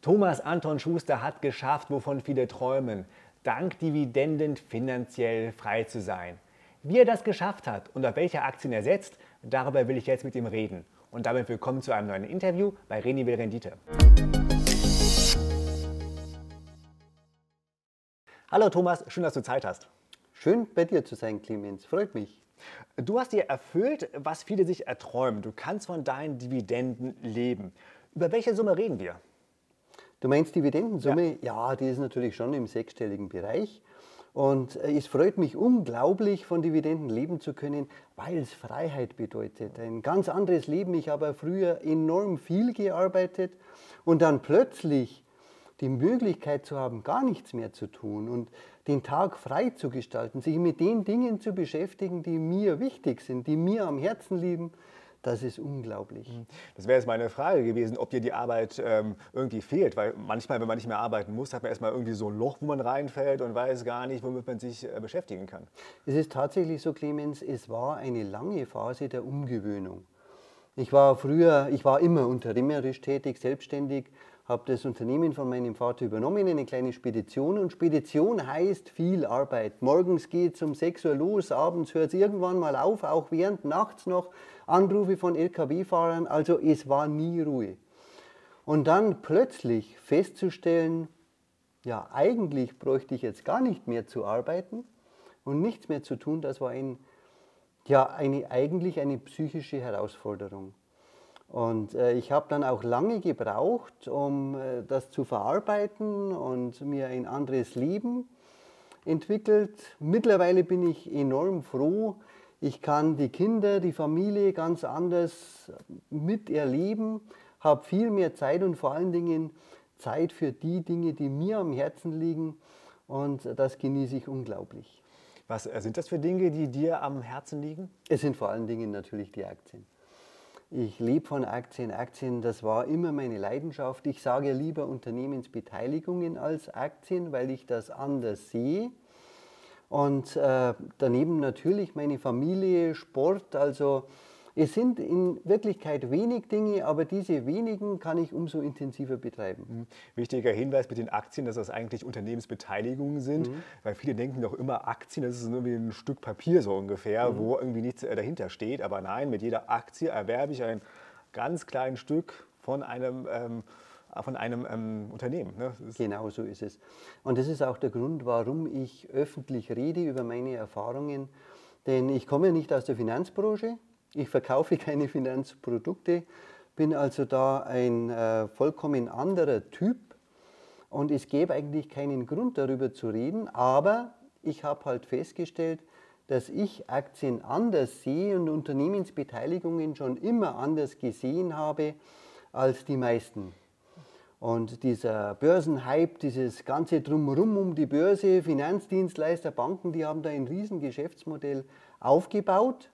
Thomas Anton Schuster hat geschafft, wovon viele träumen, dank Dividenden finanziell frei zu sein. Wie er das geschafft hat und auf welche Aktien er setzt, darüber will ich jetzt mit ihm reden. Und damit willkommen zu einem neuen Interview bei Reni will Rendite. Hallo Thomas, schön, dass du Zeit hast. Schön bei dir zu sein, Clemens. Freut mich. Du hast dir erfüllt, was viele sich erträumen. Du kannst von deinen Dividenden leben. Über welche Summe reden wir? Du meinst Dividendensumme? Ja. ja, die ist natürlich schon im sechsstelligen Bereich. Und äh, es freut mich unglaublich, von Dividenden leben zu können, weil es Freiheit bedeutet. Ein ganz anderes Leben. Ich habe früher enorm viel gearbeitet und dann plötzlich die Möglichkeit zu haben, gar nichts mehr zu tun und den Tag frei zu gestalten, sich mit den Dingen zu beschäftigen, die mir wichtig sind, die mir am Herzen liegen, das ist unglaublich. Mhm. Das wäre jetzt meine Frage gewesen, ob dir die Arbeit ähm, irgendwie fehlt. Weil manchmal, wenn man nicht mehr arbeiten muss, hat man erstmal irgendwie so ein Loch, wo man reinfällt und weiß gar nicht, womit man sich äh, beschäftigen kann. Es ist tatsächlich so, Clemens, es war eine lange Phase der Umgewöhnung. Ich war früher, ich war immer unternehmerisch tätig, selbstständig, habe das Unternehmen von meinem Vater übernommen, eine kleine Spedition. Und Spedition heißt viel Arbeit. Morgens geht es um 6 Uhr los, abends hört es irgendwann mal auf, auch während nachts noch Anrufe von Lkw-Fahrern. Also es war nie Ruhe. Und dann plötzlich festzustellen, ja, eigentlich bräuchte ich jetzt gar nicht mehr zu arbeiten und nichts mehr zu tun, das war ein, ja, eine, eigentlich eine psychische Herausforderung. Und äh, ich habe dann auch lange gebraucht, um äh, das zu verarbeiten und mir ein anderes Leben entwickelt. Mittlerweile bin ich enorm froh. Ich kann die Kinder, die Familie ganz anders miterleben, habe viel mehr Zeit und vor allen Dingen Zeit für die Dinge, die mir am Herzen liegen. Und das genieße ich unglaublich. Was äh, sind das für Dinge, die dir am Herzen liegen? Es sind vor allen Dingen natürlich die Aktien. Ich lebe von Aktien. Aktien, das war immer meine Leidenschaft. Ich sage lieber Unternehmensbeteiligungen als Aktien, weil ich das anders sehe. Und äh, daneben natürlich meine Familie, Sport, also es sind in Wirklichkeit wenig Dinge, aber diese wenigen kann ich umso intensiver betreiben. Mhm. Wichtiger Hinweis mit den Aktien, dass das eigentlich Unternehmensbeteiligungen sind, mhm. weil viele denken doch immer, Aktien, das ist nur wie ein Stück Papier so ungefähr, mhm. wo irgendwie nichts äh, dahinter steht. Aber nein, mit jeder Aktie erwerbe ich ein ganz kleines Stück von einem ähm, von einem ähm, Unternehmen. Ne? Genau so ist es. Und das ist auch der Grund, warum ich öffentlich rede über meine Erfahrungen. Denn ich komme ja nicht aus der Finanzbranche, ich verkaufe keine Finanzprodukte, bin also da ein äh, vollkommen anderer Typ und es gäbe eigentlich keinen Grund darüber zu reden, aber ich habe halt festgestellt, dass ich Aktien anders sehe und Unternehmensbeteiligungen schon immer anders gesehen habe als die meisten. Und dieser Börsenhype, dieses ganze Drumherum um die Börse, Finanzdienstleister, Banken, die haben da ein riesen Geschäftsmodell aufgebaut.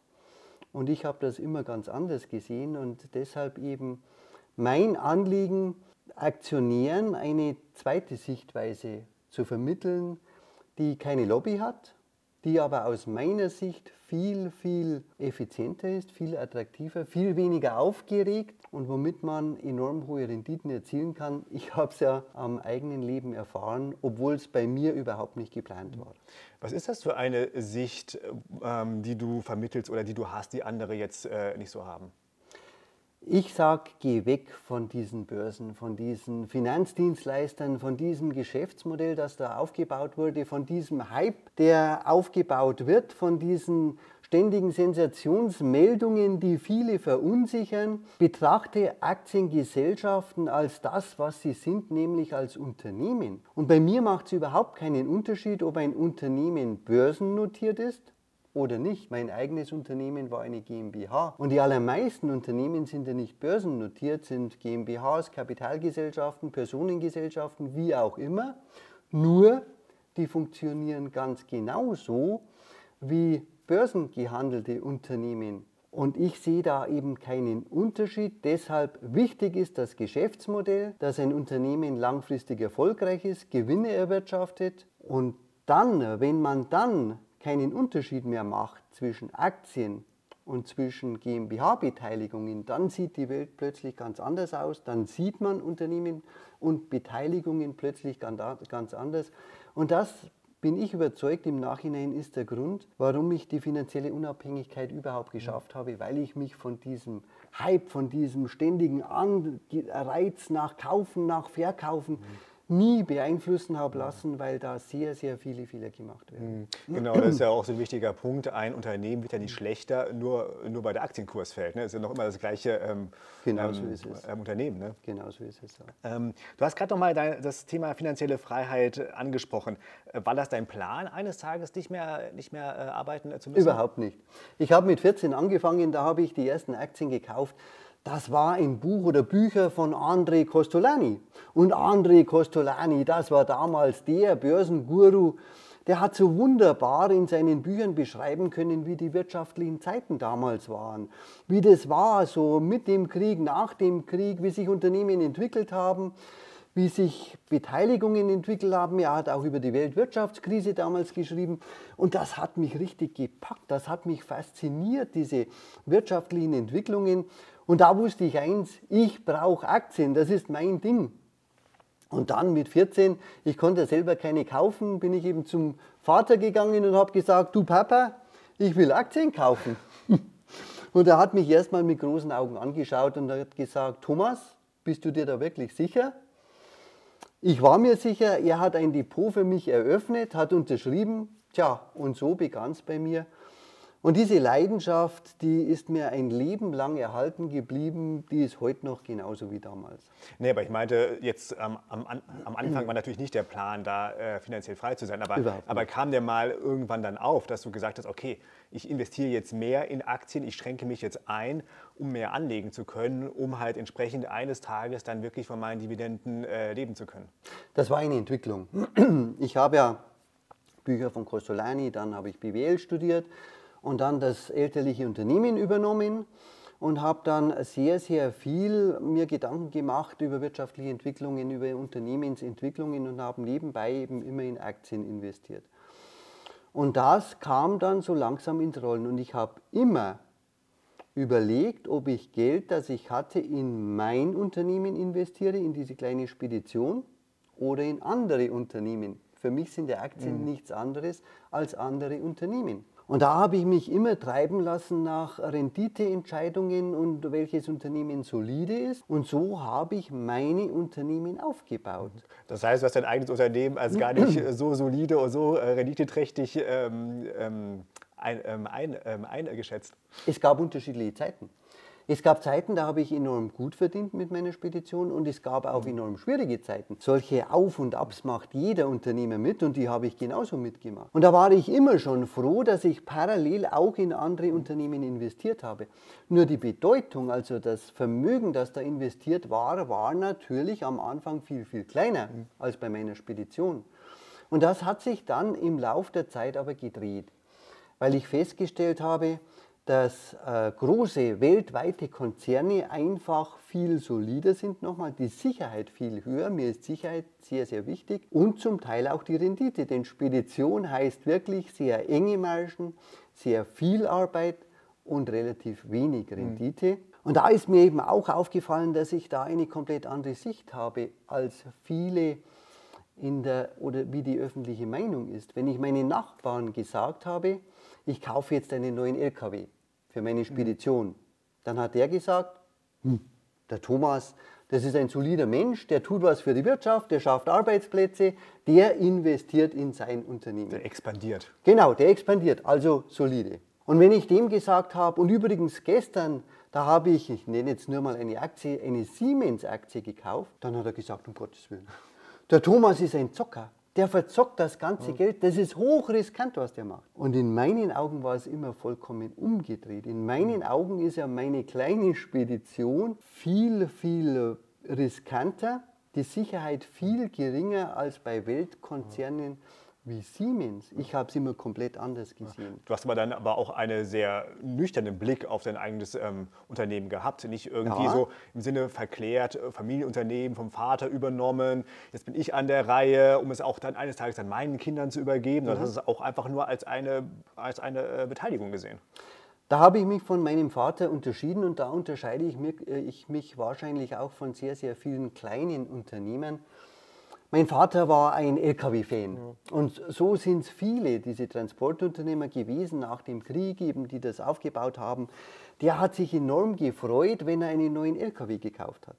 Und ich habe das immer ganz anders gesehen und deshalb eben mein Anliegen, Aktionären eine zweite Sichtweise zu vermitteln, die keine Lobby hat, die aber aus meiner Sicht viel, viel effizienter ist, viel attraktiver, viel weniger aufgeregt und womit man enorm hohe Renditen erzielen kann. Ich habe es ja am eigenen Leben erfahren, obwohl es bei mir überhaupt nicht geplant war. Was ist das für eine Sicht, ähm, die du vermittelst oder die du hast, die andere jetzt äh, nicht so haben? Ich sage, geh weg von diesen Börsen, von diesen Finanzdienstleistern, von diesem Geschäftsmodell, das da aufgebaut wurde, von diesem Hype, der aufgebaut wird, von diesen ständigen Sensationsmeldungen, die viele verunsichern. Betrachte Aktiengesellschaften als das, was sie sind, nämlich als Unternehmen. Und bei mir macht es überhaupt keinen Unterschied, ob ein Unternehmen börsennotiert ist oder nicht. Mein eigenes Unternehmen war eine GmbH. Und die allermeisten Unternehmen sind ja nicht börsennotiert, sind GmbHs, Kapitalgesellschaften, Personengesellschaften, wie auch immer. Nur die funktionieren ganz genauso wie börsengehandelte Unternehmen. Und ich sehe da eben keinen Unterschied. Deshalb wichtig ist das Geschäftsmodell, dass ein Unternehmen langfristig erfolgreich ist, Gewinne erwirtschaftet. Und dann, wenn man dann keinen Unterschied mehr macht zwischen Aktien und zwischen GmbH-Beteiligungen, dann sieht die Welt plötzlich ganz anders aus. Dann sieht man Unternehmen und Beteiligungen plötzlich ganz anders. Und das bin ich überzeugt, im Nachhinein ist der Grund, warum ich die finanzielle Unabhängigkeit überhaupt geschafft habe, weil ich mich von diesem Hype, von diesem ständigen Reiz nach Kaufen, nach Verkaufen, mhm nie beeinflussen habe lassen, weil da sehr, sehr viele Fehler gemacht werden. Mhm. Genau, das ist ja auch so ein wichtiger Punkt. Ein Unternehmen wird ja nicht schlechter, nur, nur weil der Aktienkurs fällt. Ne? Das ist ja noch immer das gleiche ähm, genau so ähm, ähm, Unternehmen. Ne? Genau so ist es. Ähm, du hast gerade noch mal dein, das Thema finanzielle Freiheit angesprochen. Äh, war das dein Plan, eines Tages nicht mehr, nicht mehr äh, arbeiten zu müssen? Überhaupt nicht. Ich habe mit 14 angefangen, da habe ich die ersten Aktien gekauft. Das war ein Buch oder Bücher von André Costolani. Und André Costolani, das war damals der Börsenguru, der hat so wunderbar in seinen Büchern beschreiben können, wie die wirtschaftlichen Zeiten damals waren. Wie das war, so mit dem Krieg, nach dem Krieg, wie sich Unternehmen entwickelt haben, wie sich Beteiligungen entwickelt haben. Er hat auch über die Weltwirtschaftskrise damals geschrieben. Und das hat mich richtig gepackt, das hat mich fasziniert, diese wirtschaftlichen Entwicklungen. Und da wusste ich eins, ich brauche Aktien, das ist mein Ding. Und dann mit 14, ich konnte selber keine kaufen, bin ich eben zum Vater gegangen und habe gesagt, du Papa, ich will Aktien kaufen. Und er hat mich erstmal mit großen Augen angeschaut und hat gesagt, Thomas, bist du dir da wirklich sicher? Ich war mir sicher, er hat ein Depot für mich eröffnet, hat unterschrieben. Tja, und so begann es bei mir. Und diese Leidenschaft, die ist mir ein Leben lang erhalten geblieben, die ist heute noch genauso wie damals. Nee, aber ich meinte jetzt ähm, am, am, Anfang war natürlich nicht der Plan, da äh, finanziell frei zu sein. Aber, aber kam der mal irgendwann dann auf, dass du gesagt hast, okay, ich investiere jetzt mehr in Aktien, ich schränke mich jetzt ein, um mehr anlegen zu können, um halt entsprechend eines Tages dann wirklich von meinen Dividenden äh, leben zu können? Das war eine Entwicklung. Ich habe ja Bücher von Costolani, dann habe ich BWL studiert und dann das elterliche Unternehmen übernommen und habe dann sehr, sehr viel mir Gedanken gemacht über wirtschaftliche Entwicklungen, über Unternehmensentwicklungen und habe nebenbei eben immer in Aktien investiert. Und das kam dann so langsam ins Rollen und ich habe immer überlegt, ob ich Geld, das ich hatte, in mein Unternehmen investiere, in diese kleine Spedition oder in andere Unternehmen. Für mich sind die Aktien mhm. nichts anderes als andere Unternehmen. Und da habe ich mich immer treiben lassen nach Renditeentscheidungen und welches Unternehmen solide ist. Und so habe ich meine Unternehmen aufgebaut. Das heißt, du hast dein eigenes Unternehmen als gar nicht so solide oder so äh, renditeträchtig ähm, ähm, ein, ähm, ein, ähm, eingeschätzt. Es gab unterschiedliche Zeiten. Es gab Zeiten, da habe ich enorm gut verdient mit meiner Spedition und es gab auch enorm schwierige Zeiten. Solche Auf und Abs macht jeder Unternehmer mit und die habe ich genauso mitgemacht. Und da war ich immer schon froh, dass ich parallel auch in andere Unternehmen investiert habe. Nur die Bedeutung, also das Vermögen, das da investiert war, war natürlich am Anfang viel, viel kleiner als bei meiner Spedition. Und das hat sich dann im Lauf der Zeit aber gedreht, weil ich festgestellt habe, dass äh, große weltweite Konzerne einfach viel solider sind, nochmal die Sicherheit viel höher. Mir ist Sicherheit sehr, sehr wichtig und zum Teil auch die Rendite, denn Spedition heißt wirklich sehr enge Margen, sehr viel Arbeit und relativ wenig hm. Rendite. Mhm. Und da ist mir eben auch aufgefallen, dass ich da eine komplett andere Sicht habe als viele in der oder wie die öffentliche Meinung ist. Wenn ich meinen Nachbarn gesagt habe, ich kaufe jetzt einen neuen LKW, für meine Spedition. Dann hat der gesagt, hm, der Thomas, das ist ein solider Mensch, der tut was für die Wirtschaft, der schafft Arbeitsplätze, der investiert in sein Unternehmen. Der expandiert. Genau, der expandiert, also solide. Und wenn ich dem gesagt habe, und übrigens gestern, da habe ich, ich nenne jetzt nur mal eine Aktie, eine Siemens-Aktie gekauft, dann hat er gesagt, um Gottes Willen, der Thomas ist ein Zocker der verzockt das ganze ja. Geld. Das ist hochriskant, was der macht. Und in meinen Augen war es immer vollkommen umgedreht. In meinen Augen ist ja meine kleine Spedition viel, viel riskanter, die Sicherheit viel geringer als bei Weltkonzernen wie Siemens. Ich habe es immer komplett anders gesehen. Du hast aber dann aber auch einen sehr nüchternen Blick auf dein eigenes ähm, Unternehmen gehabt. Nicht irgendwie ja. so im Sinne verklärt, äh, Familienunternehmen vom Vater übernommen. Jetzt bin ich an der Reihe, um es auch dann eines Tages dann meinen Kindern zu übergeben. Mhm. Das ist auch einfach nur als eine, als eine äh, Beteiligung gesehen. Da habe ich mich von meinem Vater unterschieden und da unterscheide ich mich, äh, ich mich wahrscheinlich auch von sehr, sehr vielen kleinen Unternehmen. Mein Vater war ein LKW-Fan ja. und so sind es viele, diese Transportunternehmer gewesen nach dem Krieg, eben, die das aufgebaut haben. Der hat sich enorm gefreut, wenn er einen neuen LKW gekauft hat.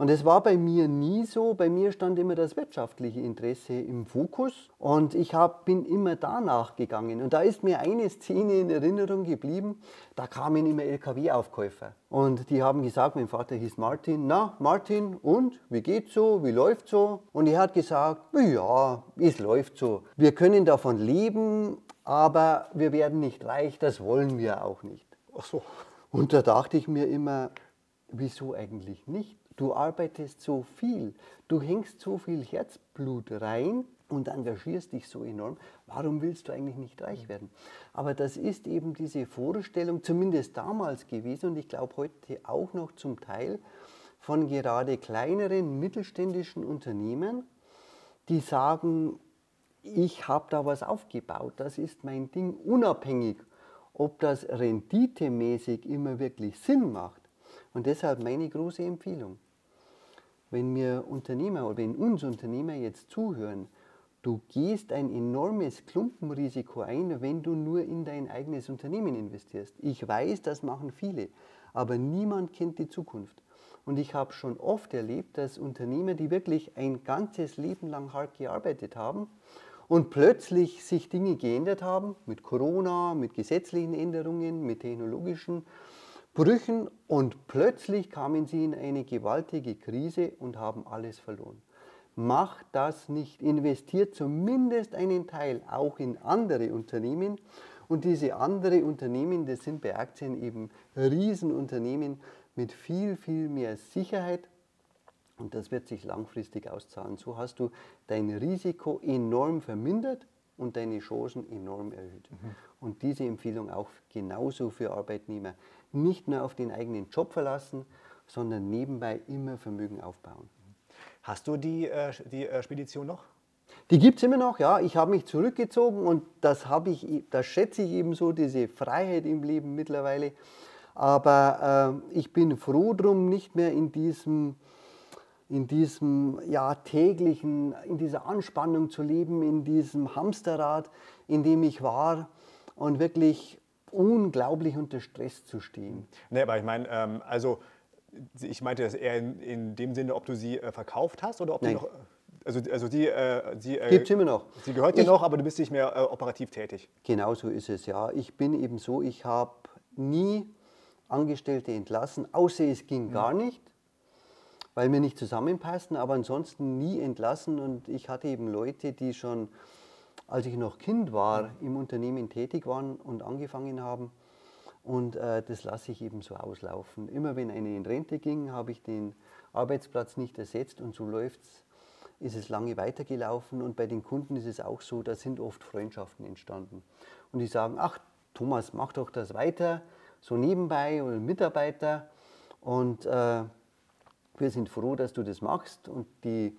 Und es war bei mir nie so. Bei mir stand immer das wirtschaftliche Interesse im Fokus und ich hab, bin immer danach gegangen. Und da ist mir eine Szene in Erinnerung geblieben. Da kamen immer LKW-Aufkäufer und die haben gesagt, mein Vater hieß Martin. Na, Martin, und wie geht's so? Wie läuft's so? Und er hat gesagt, ja, es läuft so. Wir können davon leben, aber wir werden nicht reich. Das wollen wir auch nicht. Ach so. Und da dachte ich mir immer, wieso eigentlich nicht? Du arbeitest so viel, du hängst so viel Herzblut rein und engagierst dich so enorm. Warum willst du eigentlich nicht reich werden? Aber das ist eben diese Vorstellung, zumindest damals gewesen und ich glaube heute auch noch zum Teil von gerade kleineren mittelständischen Unternehmen, die sagen, ich habe da was aufgebaut, das ist mein Ding, unabhängig, ob das renditemäßig immer wirklich Sinn macht. Und deshalb meine große Empfehlung wenn mir Unternehmer oder wenn uns Unternehmer jetzt zuhören, du gehst ein enormes Klumpenrisiko ein, wenn du nur in dein eigenes Unternehmen investierst. Ich weiß, das machen viele, aber niemand kennt die Zukunft. Und ich habe schon oft erlebt, dass Unternehmer, die wirklich ein ganzes Leben lang hart gearbeitet haben und plötzlich sich Dinge geändert haben, mit Corona, mit gesetzlichen Änderungen, mit technologischen Brüchen und plötzlich kamen sie in eine gewaltige Krise und haben alles verloren. Macht das nicht, investiert zumindest einen Teil auch in andere Unternehmen und diese andere Unternehmen, das sind bei Aktien eben Riesenunternehmen mit viel, viel mehr Sicherheit und das wird sich langfristig auszahlen. So hast du dein Risiko enorm vermindert und deine Chancen enorm erhöht. Mhm. Und diese Empfehlung auch genauso für Arbeitnehmer nicht nur auf den eigenen Job verlassen, sondern nebenbei immer Vermögen aufbauen. Hast du die, äh, die äh, Spedition noch? Die gibt es immer noch, ja. Ich habe mich zurückgezogen und das, ich, das schätze ich eben so, diese Freiheit im Leben mittlerweile. Aber äh, ich bin froh drum, nicht mehr in diesem, in diesem ja, täglichen, in dieser Anspannung zu leben, in diesem Hamsterrad, in dem ich war und wirklich unglaublich unter Stress zu stehen. Nee, aber ich meine, ähm, also ich meinte das eher in, in, dem Sinne, ob du sie äh, verkauft hast oder ob Nein. du noch. Also, also die, äh, sie, äh, Gibt's immer noch. Sie gehört dir noch, aber du bist nicht mehr äh, operativ tätig. Genau so ist es, ja. Ich bin eben so, ich habe nie Angestellte entlassen, außer es ging mhm. gar nicht, weil wir nicht zusammenpassten, aber ansonsten nie entlassen. Und ich hatte eben Leute, die schon als ich noch Kind war, im Unternehmen tätig waren und angefangen haben. Und äh, das lasse ich eben so auslaufen. Immer wenn eine in Rente ging, habe ich den Arbeitsplatz nicht ersetzt und so läuft's, ist es lange weitergelaufen. Und bei den Kunden ist es auch so, da sind oft Freundschaften entstanden. Und die sagen, ach Thomas, mach doch das weiter, so nebenbei oder Mitarbeiter. Und äh, wir sind froh, dass du das machst. Und die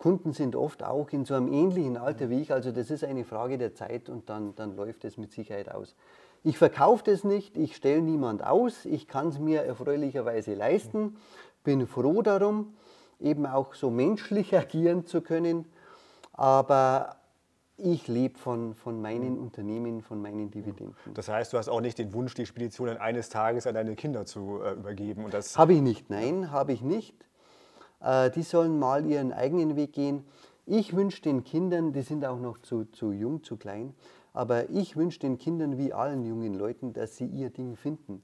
Kunden sind oft auch in so einem ähnlichen Alter wie ich. Also das ist eine Frage der Zeit und dann, dann läuft es mit Sicherheit aus. Ich verkaufe das nicht, ich stelle niemand aus, ich kann es mir erfreulicherweise leisten, bin froh darum, eben auch so menschlich agieren zu können, aber ich lebe von, von meinen Unternehmen, von meinen Dividenden. Das heißt, du hast auch nicht den Wunsch, die Speditionen eines Tages an deine Kinder zu äh, übergeben? Habe ich nicht, nein, habe ich nicht. Äh, die sollen mal ihren eigenen Weg gehen. Ich wünsche den Kindern, die sind auch noch zu, zu jung, zu klein, aber ich wünsche den Kindern wie allen jungen Leuten, dass sie ihr Ding finden.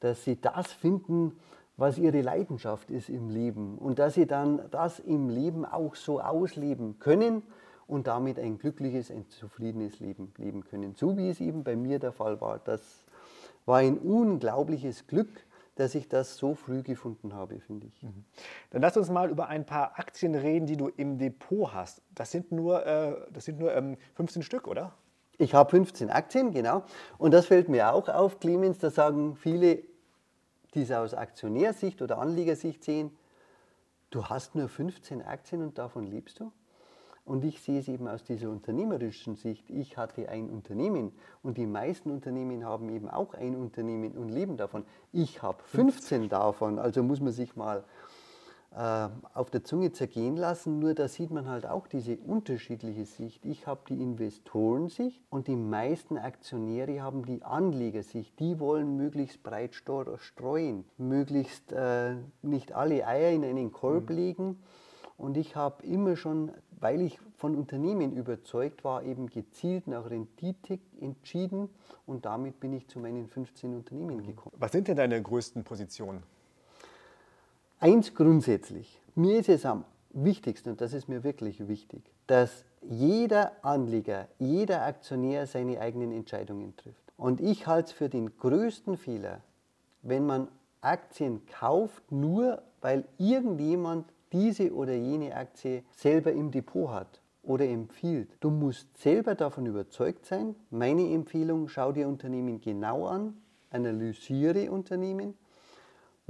Dass sie das finden, was ihre Leidenschaft ist im Leben und dass sie dann das im Leben auch so ausleben können und damit ein glückliches, ein zufriedenes Leben leben können. So wie es eben bei mir der Fall war. Das war ein unglaubliches Glück, dass ich das so früh gefunden habe, finde ich. Mhm. Dann lass uns mal über ein paar Aktien reden, die du im Depot hast. Das sind nur, äh, das sind nur ähm, 15 Stück, oder? Ich habe 15 Aktien, genau. Und das fällt mir auch auf, Clemens, da sagen viele, die es aus Aktionärsicht oder Anlegersicht sehen, du hast nur 15 Aktien und davon lebst du? Und ich sehe es eben aus dieser unternehmerischen Sicht. Ich hatte ein Unternehmen und die meisten Unternehmen haben eben auch ein Unternehmen und leben davon. Ich habe 15 davon, also muss man sich mal äh, auf der Zunge zergehen lassen. Nur da sieht man halt auch diese unterschiedliche Sicht. Ich habe die Investorensicht und die meisten Aktionäre haben die Anlegersicht. Die wollen möglichst breit streuen, möglichst äh, nicht alle Eier in einen Korb mhm. legen. Und ich habe immer schon, weil ich von Unternehmen überzeugt war, eben gezielt nach Rendite entschieden und damit bin ich zu meinen 15 Unternehmen gekommen. Was sind denn deine größten Positionen? Eins grundsätzlich, mir ist es am wichtigsten, und das ist mir wirklich wichtig, dass jeder Anleger, jeder Aktionär seine eigenen Entscheidungen trifft. Und ich halte es für den größten Fehler, wenn man Aktien kauft, nur weil irgendjemand diese oder jene Aktie selber im Depot hat oder empfiehlt. Du musst selber davon überzeugt sein. Meine Empfehlung, schau dir Unternehmen genau an, analysiere Unternehmen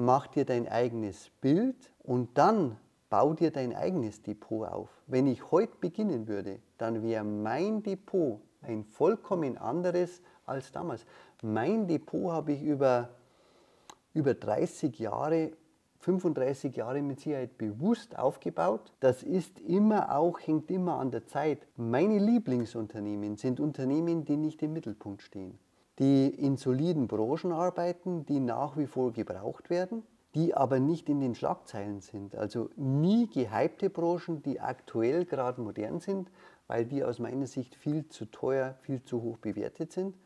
mach dir dein eigenes Bild und dann bau dir dein eigenes Depot auf. Wenn ich heute beginnen würde, dann wäre mein Depot ein vollkommen anderes als damals. Mein Depot habe ich über, über 30 Jahre 35 Jahre mit Sicherheit bewusst aufgebaut. Das ist immer auch, hängt immer an der Zeit. Meine Lieblingsunternehmen sind Unternehmen, die nicht im Mittelpunkt stehen die in soliden Branchen arbeiten, die nach wie vor gebraucht werden, die aber nicht in den Schlagzeilen sind. Also nie gehypte Branchen, die aktuell gerade modern sind, weil die aus meiner Sicht viel zu teuer, viel zu hoch bewertet sind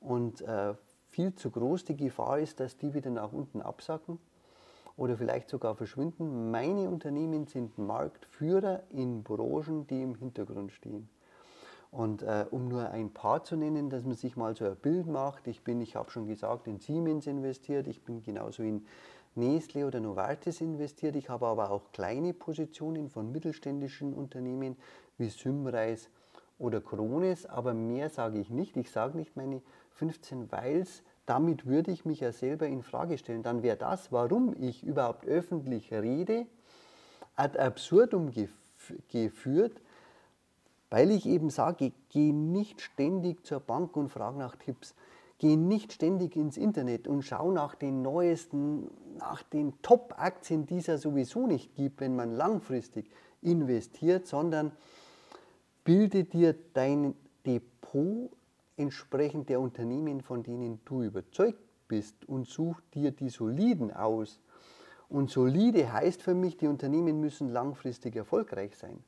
und äh, viel zu groß die Gefahr ist, dass die wieder nach unten absacken oder vielleicht sogar verschwinden. Meine Unternehmen sind Marktführer in Branchen, die im Hintergrund stehen. Und äh, um nur ein paar zu nennen, dass man sich mal so ein Bild macht, ich bin, ich habe schon gesagt, in Siemens investiert, ich bin genauso in Nestle oder Novartis investiert, ich habe aber auch kleine Positionen von mittelständischen Unternehmen wie Symreis oder Krones, aber mehr sage ich nicht. Ich sage nicht meine 15 Weils, damit würde ich mich ja selber in Frage stellen. Dann wäre das, warum ich überhaupt öffentlich rede, ad absurdum gef geführt, weil ich eben sage, geh nicht ständig zur Bank und frag nach Tipps. Geh nicht ständig ins Internet und schau nach den neuesten, nach den Top-Aktien, die es ja sowieso nicht gibt, wenn man langfristig investiert, sondern bilde dir dein Depot entsprechend der Unternehmen, von denen du überzeugt bist und such dir die soliden aus. Und solide heißt für mich, die Unternehmen müssen langfristig erfolgreich sein.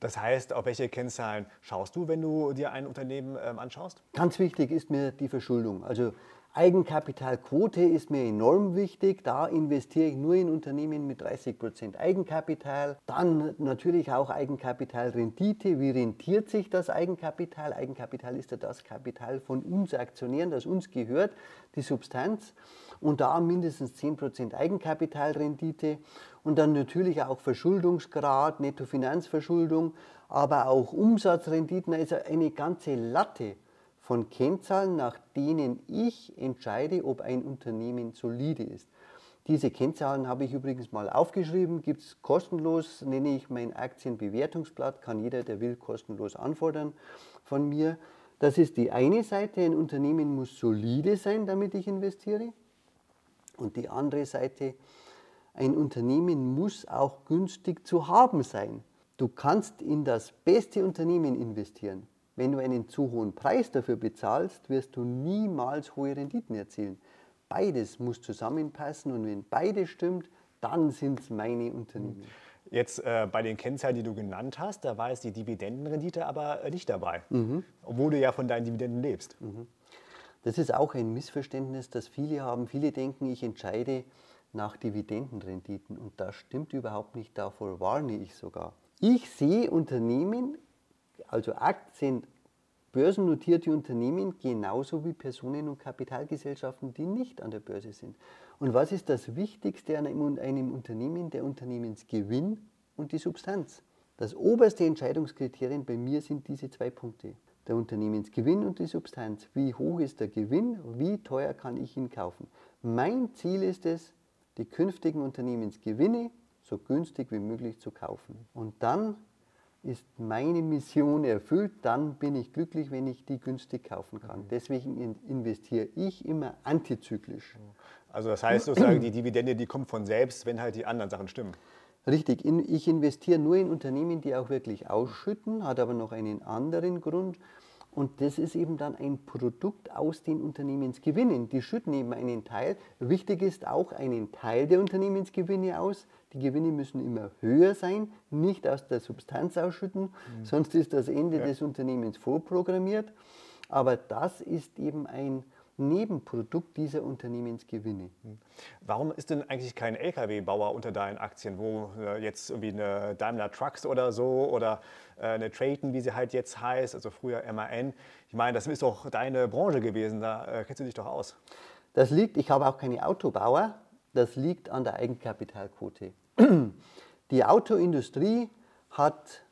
Das heißt, auf welche Kennzahlen schaust du, wenn du dir ein Unternehmen ähm, anschaust? Ganz wichtig ist mir die Verschuldung. Also Eigenkapitalquote ist mir enorm wichtig. Da investiere ich nur in Unternehmen mit 30% Eigenkapital. Dann natürlich auch Eigenkapitalrendite. Wie rentiert sich das Eigenkapital? Eigenkapital ist ja das Kapital von uns Aktionären, das uns gehört, die Substanz. Und da mindestens 10% Eigenkapitalrendite. Und dann natürlich auch Verschuldungsgrad, Nettofinanzverschuldung, aber auch Umsatzrenditen. Also eine ganze Latte von Kennzahlen, nach denen ich entscheide, ob ein Unternehmen solide ist. Diese Kennzahlen habe ich übrigens mal aufgeschrieben, gibt es kostenlos, nenne ich mein Aktienbewertungsblatt, kann jeder, der will, kostenlos anfordern von mir. Das ist die eine Seite, ein Unternehmen muss solide sein, damit ich investiere. Und die andere Seite, ein Unternehmen muss auch günstig zu haben sein. Du kannst in das beste Unternehmen investieren. Wenn du einen zu hohen Preis dafür bezahlst, wirst du niemals hohe Renditen erzielen. Beides muss zusammenpassen und wenn beides stimmt, dann sind es meine Unternehmen. Jetzt äh, bei den Kennzahlen, die du genannt hast, da war es die Dividendenrendite aber äh, nicht dabei, mhm. obwohl du ja von deinen Dividenden lebst. Mhm. Das ist auch ein Missverständnis, das viele haben. Viele denken, ich entscheide nach Dividendenrenditen und das stimmt überhaupt nicht, davor warne ich sogar. Ich sehe Unternehmen also Aktien, börsennotierte Unternehmen genauso wie Personen- und Kapitalgesellschaften, die nicht an der Börse sind. Und was ist das Wichtigste an einem, einem Unternehmen? Der Unternehmensgewinn und die Substanz. Das oberste Entscheidungskriterium bei mir sind diese zwei Punkte. Der Unternehmensgewinn und die Substanz. Wie hoch ist der Gewinn? Wie teuer kann ich ihn kaufen? Mein Ziel ist es, die künftigen Unternehmensgewinne so günstig wie möglich zu kaufen. Und dann ist meine Mission erfüllt, dann bin ich glücklich, wenn ich die günstig kaufen kann. Mhm. Deswegen investiere ich immer antizyklisch. Also das heißt sozusagen, die Dividende, die kommt von selbst, wenn halt die anderen Sachen stimmen. Richtig, ich investiere nur in Unternehmen, die auch wirklich ausschütten, hat aber noch einen anderen Grund. Und das ist eben dann ein Produkt aus den Unternehmensgewinnen. Die schütten eben einen Teil. Wichtig ist auch einen Teil der Unternehmensgewinne aus. Die Gewinne müssen immer höher sein, nicht aus der Substanz ausschütten, mhm. sonst ist das Ende ja. des Unternehmens vorprogrammiert. Aber das ist eben ein Nebenprodukt dieser Unternehmensgewinne. Hm. Warum ist denn eigentlich kein Lkw-Bauer unter deinen Aktien, wo äh, jetzt irgendwie eine Daimler Trucks oder so oder äh, eine Trayton, wie sie halt jetzt heißt, also früher MAN? Ich meine, das ist doch deine Branche gewesen, da äh, kennst du dich doch aus. Das liegt, ich habe auch keine Autobauer, das liegt an der Eigenkapitalquote. Die Autoindustrie hat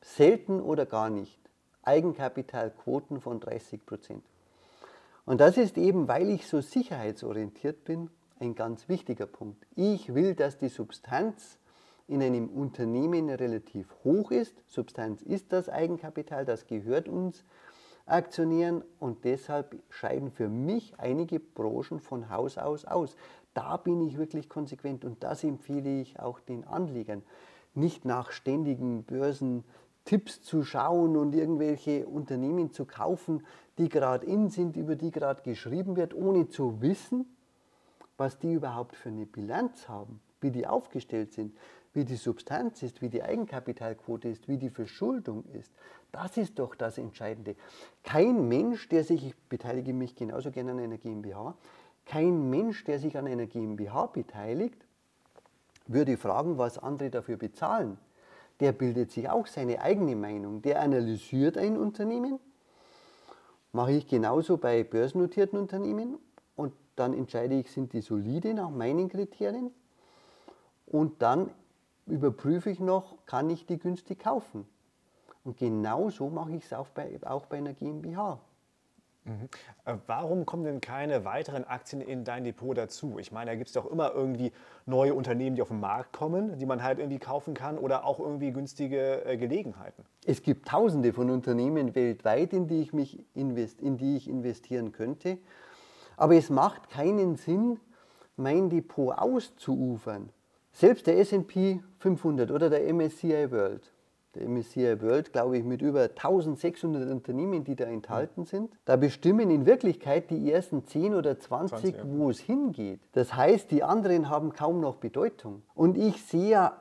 selten oder gar nicht Eigenkapitalquoten von 30 Prozent. Und das ist eben, weil ich so sicherheitsorientiert bin, ein ganz wichtiger Punkt. Ich will, dass die Substanz in einem Unternehmen relativ hoch ist. Substanz ist das Eigenkapital, das gehört uns Aktionären und deshalb scheiden für mich einige Branchen von Haus aus aus. Da bin ich wirklich konsequent und das empfehle ich auch den Anlegern. Nicht nach ständigen Börsentipps zu schauen und irgendwelche Unternehmen zu kaufen, die gerade in sind, über die gerade geschrieben wird, ohne zu wissen, was die überhaupt für eine Bilanz haben, wie die aufgestellt sind, wie die Substanz ist, wie die Eigenkapitalquote ist, wie die Verschuldung ist. Das ist doch das Entscheidende. Kein Mensch, der sich, ich beteilige mich genauso gerne an einer GmbH, kein Mensch, der sich an einer GmbH beteiligt, würde fragen, was andere dafür bezahlen. Der bildet sich auch seine eigene Meinung. Der analysiert ein Unternehmen Mache ich genauso bei börsennotierten Unternehmen und dann entscheide ich, sind die solide nach meinen Kriterien und dann überprüfe ich noch, kann ich die günstig kaufen. Und genauso mache ich es auch bei, auch bei einer GmbH. Mhm. Äh, warum kommen denn keine weiteren Aktien in dein Depot dazu? Ich meine, da gibt es doch immer irgendwie neue Unternehmen, die auf den Markt kommen, die man halt irgendwie kaufen kann oder auch irgendwie günstige äh, Gelegenheiten. Es gibt tausende von Unternehmen weltweit, in die ich, mich invest in die ich investieren könnte. Aber es macht keinen Sinn, mein Depot auszuufern. Selbst der SP 500 oder der MSCI World der MSCI World, glaube ich, mit über 1600 Unternehmen, die da enthalten sind. Da bestimmen in Wirklichkeit die ersten 10 oder 20, 20 ja. wo es hingeht. Das heißt, die anderen haben kaum noch Bedeutung. Und ich sehe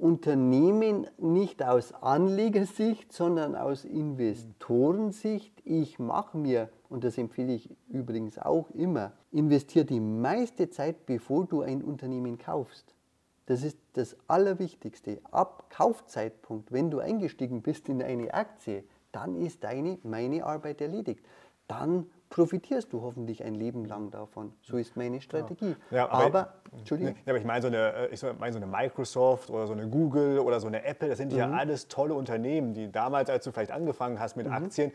Unternehmen nicht aus Anlegersicht, sondern aus Investorensicht. Ich mache mir, und das empfehle ich übrigens auch immer, investiere die meiste Zeit, bevor du ein Unternehmen kaufst. Das ist das Allerwichtigste. Ab Kaufzeitpunkt, wenn du eingestiegen bist in eine Aktie, dann ist deine, meine Arbeit erledigt. Dann profitierst du hoffentlich ein Leben lang davon. So ist meine Strategie. Ja. Aber, aber, Entschuldigung. Ja, aber ich meine so, eine, äh, ich meine so eine Microsoft oder so eine Google oder so eine Apple, das sind mhm. ja alles tolle Unternehmen, die damals, als du vielleicht angefangen hast mit mhm. Aktien,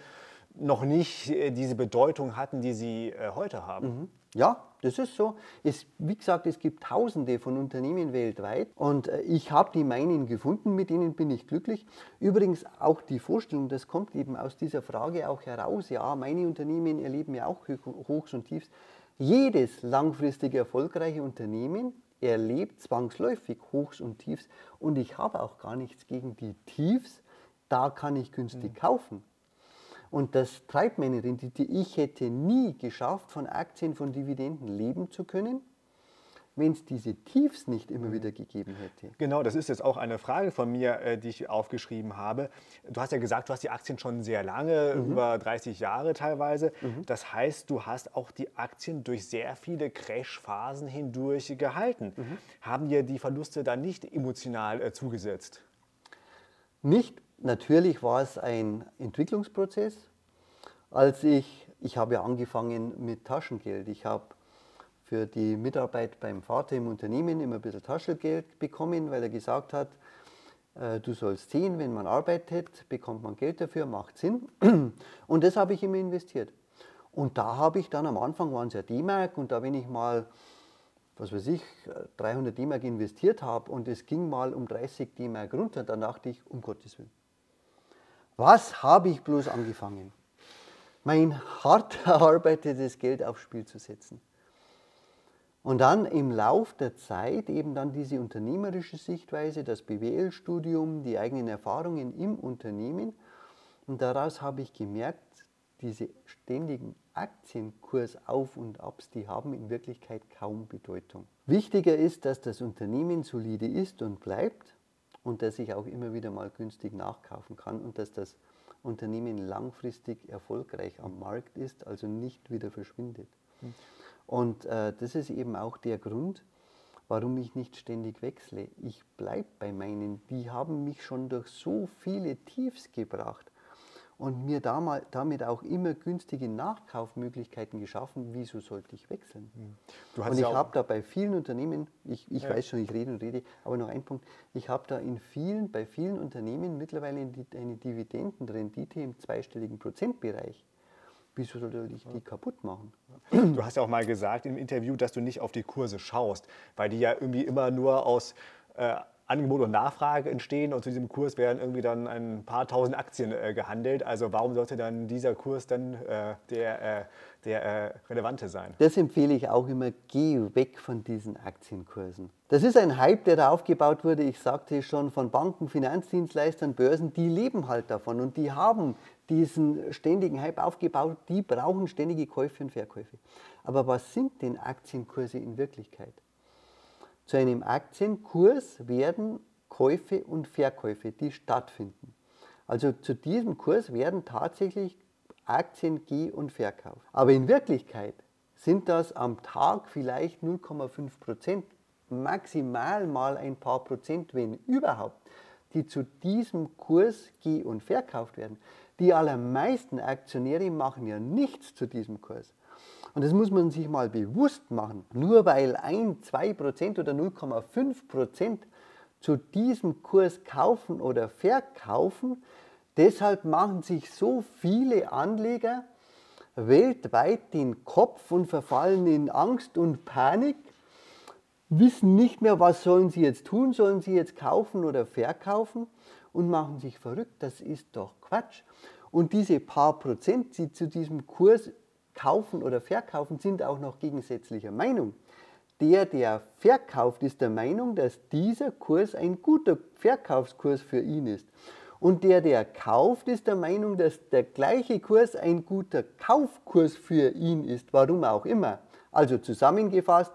noch nicht äh, diese Bedeutung hatten, die sie äh, heute haben. Mhm. Ja, das ist so. Es, wie gesagt, es gibt tausende von Unternehmen weltweit und äh, ich habe die meinen gefunden, mit denen bin ich glücklich. Übrigens auch die Vorstellung, das kommt eben aus dieser Frage auch heraus, ja, meine Unternehmen erleben ja auch Hochs und Tiefs. Jedes langfristig erfolgreiche Unternehmen erlebt zwangsläufig Hochs und Tiefs und ich habe auch gar nichts gegen die Tiefs, da kann ich günstig mhm. kaufen. Und das treibt meine Rendite. Ich hätte nie geschafft, von Aktien, von Dividenden leben zu können, wenn es diese Tiefs nicht immer wieder gegeben hätte. Genau, das ist jetzt auch eine Frage von mir, äh, die ich aufgeschrieben habe. Du hast ja gesagt, du hast die Aktien schon sehr lange, mhm. über 30 Jahre teilweise. Mhm. Das heißt, du hast auch die Aktien durch sehr viele Crash-Phasen hindurch gehalten. Mhm. Haben dir die Verluste dann nicht emotional äh, zugesetzt? Nicht Natürlich war es ein Entwicklungsprozess. Als ich, ich habe ja angefangen mit Taschengeld. Ich habe für die Mitarbeit beim Vater im Unternehmen immer ein bisschen Taschengeld bekommen, weil er gesagt hat, äh, du sollst sehen, wenn man arbeitet, bekommt man Geld dafür, macht Sinn. Und das habe ich immer investiert. Und da habe ich dann am Anfang waren es ja D-Mark und da wenn ich mal, was weiß ich, 300 D-Mark investiert habe und es ging mal um 30 D-Mark runter, dann dachte ich, um Gottes Willen Was habe ich bloß angefangen? Mein hart erarbeitetes Geld aufs Spiel zu setzen. Und dann im Lauf der Zeit eben dann diese unternehmerische Sichtweise, das BWL-Studium, die eigenen Erfahrungen im Unternehmen. Und daraus habe ich gemerkt, diese ständigen Aktienkursauf und Abs, die haben in Wirklichkeit kaum Bedeutung. Wichtiger ist, dass das Unternehmen solide ist und bleibt und dass ich auch immer wieder mal günstig nachkaufen kann und dass das Unternehmen langfristig erfolgreich am Markt ist, also nicht wieder verschwindet. Mhm. Und äh, das ist eben auch der Grund, warum ich nicht ständig wechsle. Ich bleibe bei meinen. Die haben mich schon durch so viele Tiefs gebracht und mir damit auch immer günstige Nachkaufmöglichkeiten geschaffen. Wieso sollte ich wechseln? Hm. und ich ja habe da bei vielen Unternehmen, ich, ich ja. weiß schon, ich rede und rede, aber noch ein Punkt, ich habe da in vielen, bei vielen Unternehmen mittlerweile eine Dividendenrendite im zweistelligen Prozentbereich. Wieso soll ich die kaputt machen? Du hast ja auch mal gesagt im Interview, dass du nicht auf die Kurse schaust, weil die ja irgendwie immer nur aus äh, Angebot und Nachfrage entstehen und zu diesem Kurs werden irgendwie dann ein paar tausend Aktien äh, gehandelt. Also warum sollte dann dieser Kurs dann äh, der, äh, der äh, relevante sein? Das empfehle ich auch immer, geh weg von diesen Aktienkursen. Das ist ein Hype, der da aufgebaut wurde, ich sagte schon, von Banken, Finanzdienstleistern, Börsen, die leben halt davon und die haben diesen ständigen Hype aufgebaut, die brauchen ständige Käufe und Verkäufe. Aber was sind denn Aktienkurse in Wirklichkeit? Zu einem Aktienkurs werden Käufe und Verkäufe, die stattfinden. Also zu diesem Kurs werden tatsächlich Aktien geh- und verkauft. Aber in Wirklichkeit sind das am Tag vielleicht 0,5 Prozent, maximal mal ein paar Prozent, wenn überhaupt, die zu diesem Kurs geh- und verkauft werden. Die allermeisten Aktionäre machen ja nichts zu diesem Kurs. Und das muss man sich mal bewusst machen. Nur weil ein, zwei Prozent oder 0,5 Prozent zu diesem Kurs kaufen oder verkaufen, deshalb machen sich so viele Anleger weltweit den Kopf und verfallen in Angst und Panik, wissen nicht mehr, was sollen sie jetzt tun, sollen sie jetzt kaufen oder verkaufen und machen sich verrückt. Das ist doch Quatsch. Und diese paar Prozent, die zu diesem Kurs kaufen oder verkaufen, sind auch noch gegensätzlicher Meinung. Der, der verkauft, ist der Meinung, dass dieser Kurs ein guter Verkaufskurs für ihn ist. Und der, der kauft, ist der Meinung, dass der gleiche Kurs ein guter Kaufkurs für ihn ist, warum auch immer. Also zusammengefasst,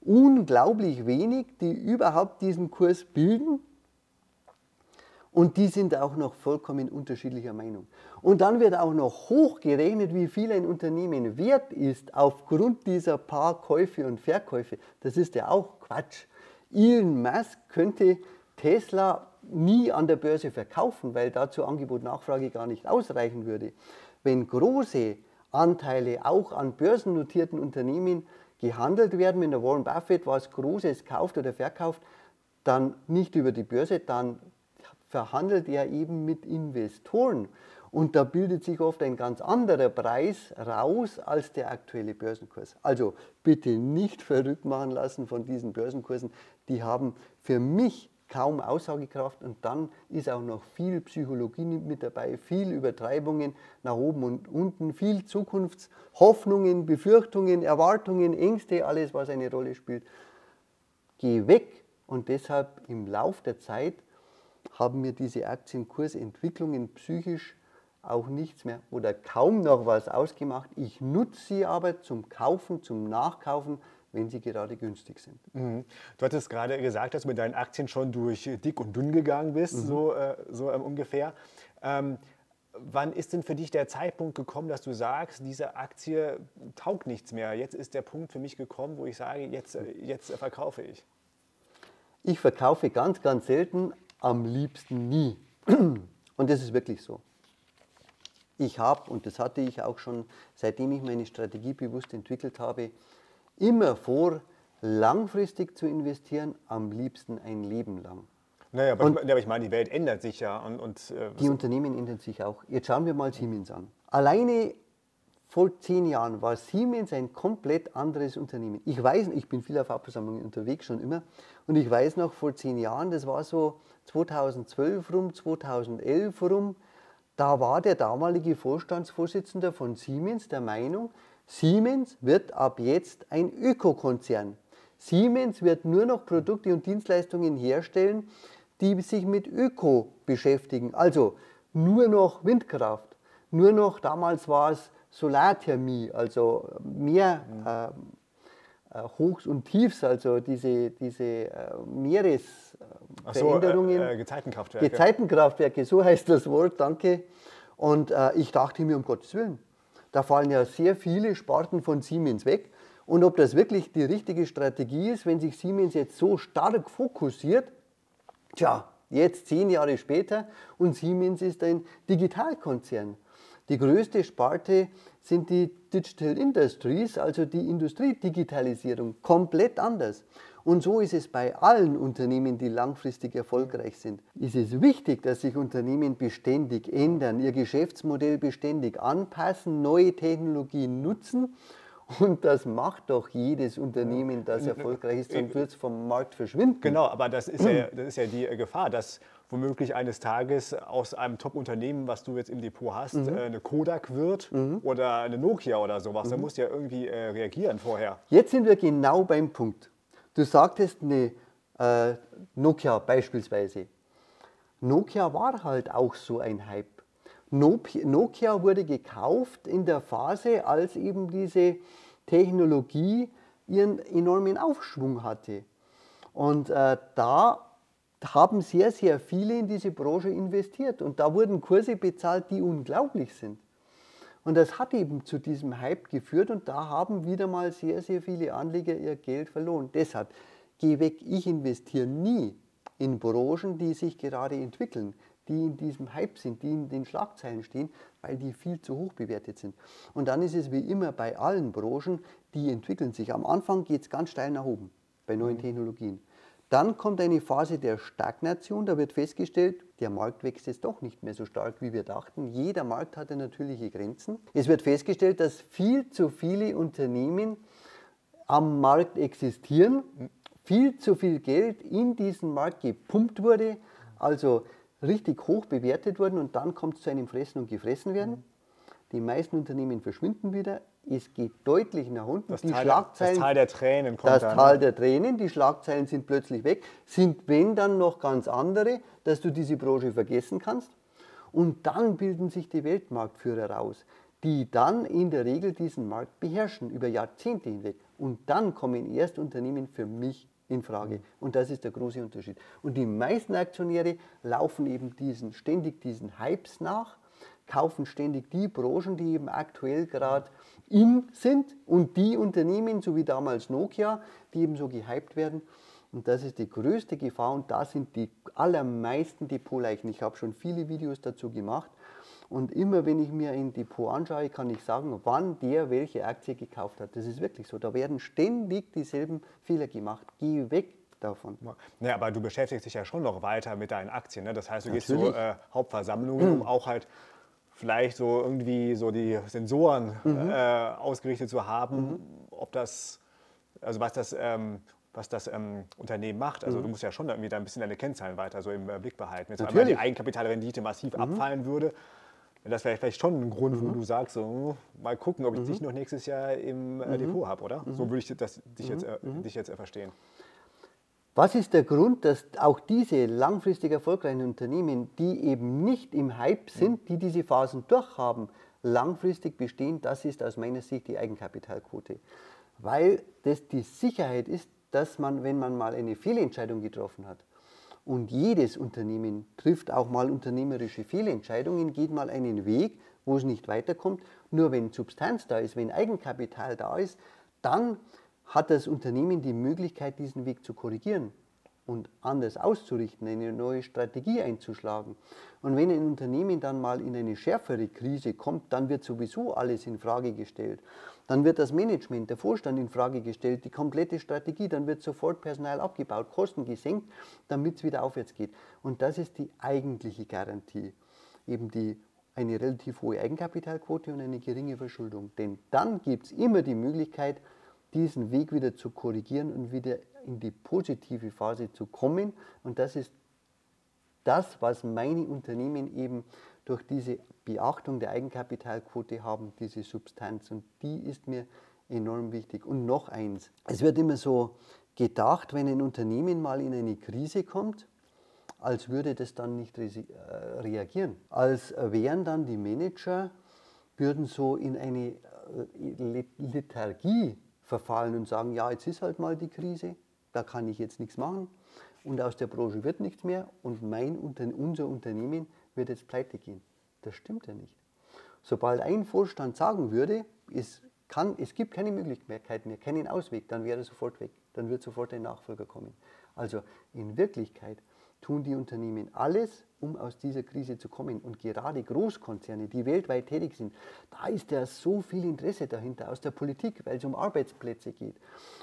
unglaublich wenig, die überhaupt diesen Kurs bilden und die sind auch noch vollkommen unterschiedlicher Meinung. Und dann wird auch noch hochgerechnet, wie viel ein Unternehmen wert ist aufgrund dieser paar Käufe und Verkäufe. Das ist ja auch Quatsch. Elon Musk könnte Tesla nie an der Börse verkaufen, weil dazu Angebot-Nachfrage gar nicht ausreichen würde. Wenn große Anteile auch an börsennotierten Unternehmen gehandelt werden, wenn der Warren Buffett was Großes kauft oder verkauft, dann nicht über die Börse, dann verhandelt er eben mit Investoren. Und da bildet sich oft ein ganz anderer Preis raus als der aktuelle Börsenkurs. Also bitte nicht verrückt machen lassen von diesen Börsenkursen. Die haben für mich kaum Aussagekraft und dann ist auch noch viel Psychologie mit dabei, viel Übertreibungen nach oben und unten, viel Zukunftshoffnungen, Befürchtungen, Erwartungen, Ängste, alles, was eine Rolle spielt. Geh weg und deshalb im Lauf der Zeit haben mir diese Aktienkursentwicklungen psychisch auch nichts mehr oder kaum noch was ausgemacht. Ich nutze sie aber zum Kaufen, zum Nachkaufen, wenn sie gerade günstig sind. Mhm. Du hattest gerade gesagt, dass du mit deinen Aktien schon durch dick und dünn gegangen bist, mhm. so, äh, so ähm, ungefähr. Ähm, wann ist denn für dich der Zeitpunkt gekommen, dass du sagst, diese Aktie taugt nichts mehr? Jetzt ist der Punkt für mich gekommen, wo ich sage, jetzt, äh, jetzt verkaufe ich. Ich verkaufe ganz, ganz selten, am liebsten nie. Und das ist wirklich so. Ich habe, und das hatte ich auch schon, seitdem ich meine Strategie bewusst entwickelt habe, immer vor, langfristig zu investieren, am liebsten ein Leben lang. Naja, aber, und, ich, aber ich meine, die Welt ändert sich ja. Und, und äh, die Unternehmen ändern sich auch. Jetzt schauen wir mal Siemens an. Alleine vor zehn Jahren war Siemens ein komplett anderes Unternehmen. Ich weiß, ich bin viel auf Hauptversammlungen unterwegs schon immer, und ich weiß noch, vor zehn Jahren, das war so 2012 rum, 2011 rum, da war der damalige Vorstandsvorsitzende von Siemens der Meinung, Siemens wird ab jetzt ein Ökokonzern. Siemens wird nur noch Produkte und Dienstleistungen herstellen, die sich mit Öko beschäftigen. Also nur noch Windkraft, nur noch, damals war es Solarthermie, also mehr äh, äh, Hochs und Tiefs, also diese, diese äh, Meeresveränderungen. So, äh, äh, Gezeitenkraftwerke. Gezeitenkraftwerke, so heißt das Wort, danke. Und äh, ich dachte mir, um Gottes Willen, da fallen ja sehr viele Sparten von Siemens weg. Und ob das wirklich die richtige Strategie ist, wenn sich Siemens jetzt so stark fokussiert, tja, jetzt zehn Jahre später und Siemens ist ein Digitalkonzern. Die größte Sparte sind die Digital Industries, also die Industriedigitalisierung, komplett anders. Und so ist es bei allen Unternehmen, die langfristig erfolgreich sind. Es ist wichtig, dass sich Unternehmen beständig ändern, ihr Geschäftsmodell beständig anpassen, neue Technologien nutzen. Und das macht doch jedes Unternehmen, das erfolgreich ist, sonst wird es vom Markt verschwinden. Genau, aber das ist ja, das ist ja die Gefahr, dass womöglich eines Tages aus einem Top-Unternehmen, was du jetzt im Depot hast, mhm. Äh, eine Kodak wird mhm. oder eine Nokia oder sowas. Mhm. Da musst du ja irgendwie äh, reagieren vorher. Jetzt sind wir genau beim Punkt. Du sagtest eine äh, Nokia beispielsweise. Nokia war halt auch so ein Hype. Nokia wurde gekauft in der Phase, als eben diese Technologie ihren enormen Aufschwung hatte. Und äh, da haben sehr, sehr viele in diese Branche investiert und da wurden Kurse bezahlt, die unglaublich sind. Und das hat eben zu diesem Hype geführt und da haben wieder mal sehr, sehr viele Anleger ihr Geld verloren. Deshalb, geh weg, ich investiere nie in Branchen, die sich gerade entwickeln, die in diesem Hype sind, die in den Schlagzeilen stehen, weil die viel zu hoch bewertet sind. Und dann ist es wie immer bei allen Branchen, die entwickeln sich. Am Anfang geht es ganz steil nach oben bei neuen mhm. Technologien. Dann kommt eine Phase der Stagnation, da wird festgestellt, der Markt wächst jetzt doch nicht mehr so stark, wie wir dachten. Jeder Markt hatte natürliche Grenzen. Es wird festgestellt, dass viel zu viele Unternehmen am Markt existieren, viel zu viel Geld in diesen Markt gepumpt wurde, also richtig hoch bewertet wurden und dann kommt es zu einem Fressen und Gefressen werden. Die meisten Unternehmen verschwinden wieder. Es geht deutlich nach unten. Das, die Tal, Schlagzeilen, das Tal der Tränen kommt Das dann. Tal der Tränen, die Schlagzeilen sind plötzlich weg. Sind, wenn dann noch ganz andere, dass du diese Branche vergessen kannst. Und dann bilden sich die Weltmarktführer raus, die dann in der Regel diesen Markt beherrschen, über Jahrzehnte hinweg. Und dann kommen erst Unternehmen für mich in Frage. Und das ist der große Unterschied. Und die meisten Aktionäre laufen eben diesen, ständig diesen Hypes nach kaufen ständig die Branchen, die eben aktuell gerade in sind und die Unternehmen, so wie damals Nokia, die eben so gehypt werden. Und das ist die größte Gefahr und da sind die allermeisten Depotleichen. Ich habe schon viele Videos dazu gemacht. Und immer wenn ich mir ein Depot anschaue, kann ich sagen, wann der welche Aktie gekauft hat. Das ist wirklich so. Da werden ständig dieselben Fehler gemacht. Geh weg davon. Ja, aber du beschäftigst dich ja schon noch weiter mit deinen Aktien. Ne? Das heißt, du Natürlich. gehst zu äh, Hauptversammlungen, um auch halt vielleicht so irgendwie so die Sensoren mhm. äh, ausgerichtet zu haben, mhm. ob das, also was das, ähm, was das ähm, Unternehmen macht. Also mhm. du musst ja schon irgendwie da ein bisschen deine Kennzahlen weiter so im äh, Blick behalten. Jetzt einmal die Eigenkapitalrendite massiv mhm. abfallen würde, das wäre vielleicht schon ein Grund, wo mhm. du sagst, so, mal gucken, ob ich dich noch nächstes Jahr im äh, Depot habe, oder? So würde ich das, dich jetzt, äh, dich jetzt äh, verstehen. Was ist der Grund, dass auch diese langfristig erfolgreichen Unternehmen, die eben nicht im Hype sind, die diese Phasen durchhaben, langfristig bestehen? Das ist aus meiner Sicht die Eigenkapitalquote. Weil das die Sicherheit ist, dass man, wenn man mal eine Fehlentscheidung getroffen hat, und jedes Unternehmen trifft auch mal unternehmerische Fehlentscheidungen, geht mal einen Weg, wo es nicht weiterkommt. Nur wenn Substanz da ist, wenn Eigenkapital da ist, dann hat das Unternehmen die Möglichkeit, diesen Weg zu korrigieren und anders auszurichten, eine neue Strategie einzuschlagen. Und wenn ein Unternehmen dann mal in eine schärfere Krise kommt, dann wird sowieso alles in Frage gestellt. Dann wird das Management, der Vorstand in Frage gestellt, die komplette Strategie, dann wird sofort Personal abgebaut, Kosten gesenkt, damit es wieder aufwärts geht. Und das ist die eigentliche Garantie. Eben die eine relativ hohe Eigenkapitalquote und eine geringe Verschuldung. Denn dann gibt es immer die Möglichkeit, diesen Weg wieder zu korrigieren und wieder in die positive Phase zu kommen. Und das ist das, was meine Unternehmen eben durch diese Beachtung der Eigenkapitalquote haben, diese Substanz. Und die ist mir enorm wichtig. Und noch eins, es wird immer so gedacht, wenn ein Unternehmen mal in eine Krise kommt, als würde das dann nicht äh, reagieren. Als wären dann die Manager, würden so in eine äh, Lethargie verfallen und sagen, ja, jetzt ist halt mal die Krise, da kann ich jetzt nichts machen und aus der Branche wird nichts mehr und mein, unser Unternehmen wird jetzt pleite gehen. Das stimmt ja nicht. Sobald ein Vorstand sagen würde, es, kann, es gibt keine Möglichkeit mehr, keinen Ausweg, dann wäre er sofort weg. Dann wird sofort ein Nachfolger kommen. Also in Wirklichkeit tun die Unternehmen alles, um aus dieser Krise zu kommen. Und gerade Großkonzerne, die weltweit tätig sind, da ist ja so viel Interesse dahinter aus der Politik, weil es um Arbeitsplätze geht.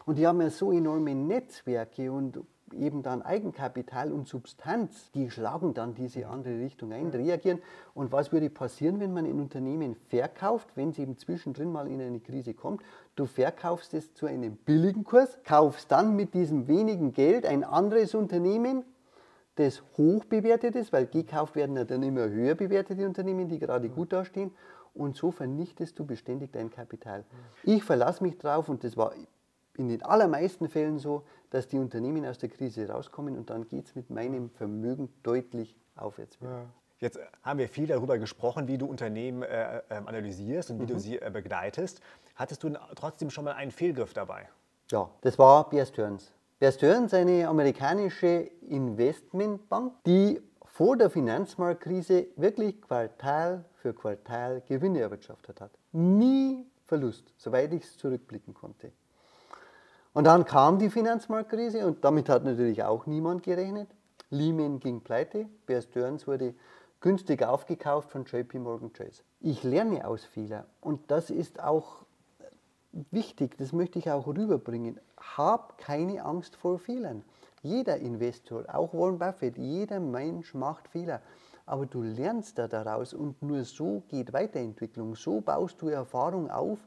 Und die haben ja so enorme Netzwerke und eben dann Eigenkapital und Substanz, die schlagen dann diese andere Richtung ein, reagieren. Und was würde passieren, wenn man ein Unternehmen verkauft, wenn es eben zwischendrin mal in eine Krise kommt? Du verkaufst es zu einem billigen Kurs, kaufst dann mit diesem wenigen Geld ein anderes Unternehmen, das hoch bewertet ist, weil gekauft werden ja dann immer höher bewertete Unternehmen, die gerade gut dastehen. Und so vernichtest du beständig dein Kapital. Ich verlasse mich drauf und das war in den allermeisten Fällen so, dass die Unternehmen aus der Krise rauskommen und dann geht es mit meinem Vermögen deutlich aufwärts. Ja. Jetzt haben wir viel darüber gesprochen, wie du Unternehmen äh, ähm, analysierst und wie mhm. du sie äh, begleitest. Hattest du trotzdem schon mal einen Fehlgriff dabei? Ja, das war Bear Stearns. Bear Stearns, eine amerikanische Investmentbank, die vor der Finanzmarktkrise wirklich Quartal für Quartal Gewinne erwirtschaftet hat. Nie Verlust, soweit ich es zurückblicken konnte. Und dann kam die Finanzmarktkrise und damit hat natürlich auch niemand gerechnet. Lehman ging pleite, Bear Stearns wurde günstig aufgekauft von JP Morgan Chase. Ich lerne aus Fehlern und das ist auch wichtig, das möchte ich auch rüberbringen. Hab keine Angst vor Fehlern. Jeder Investor, auch Warren Buffett, jeder Mensch macht Fehler. Aber du lernst da daraus und nur so geht Weiterentwicklung. So baust du Erfahrung auf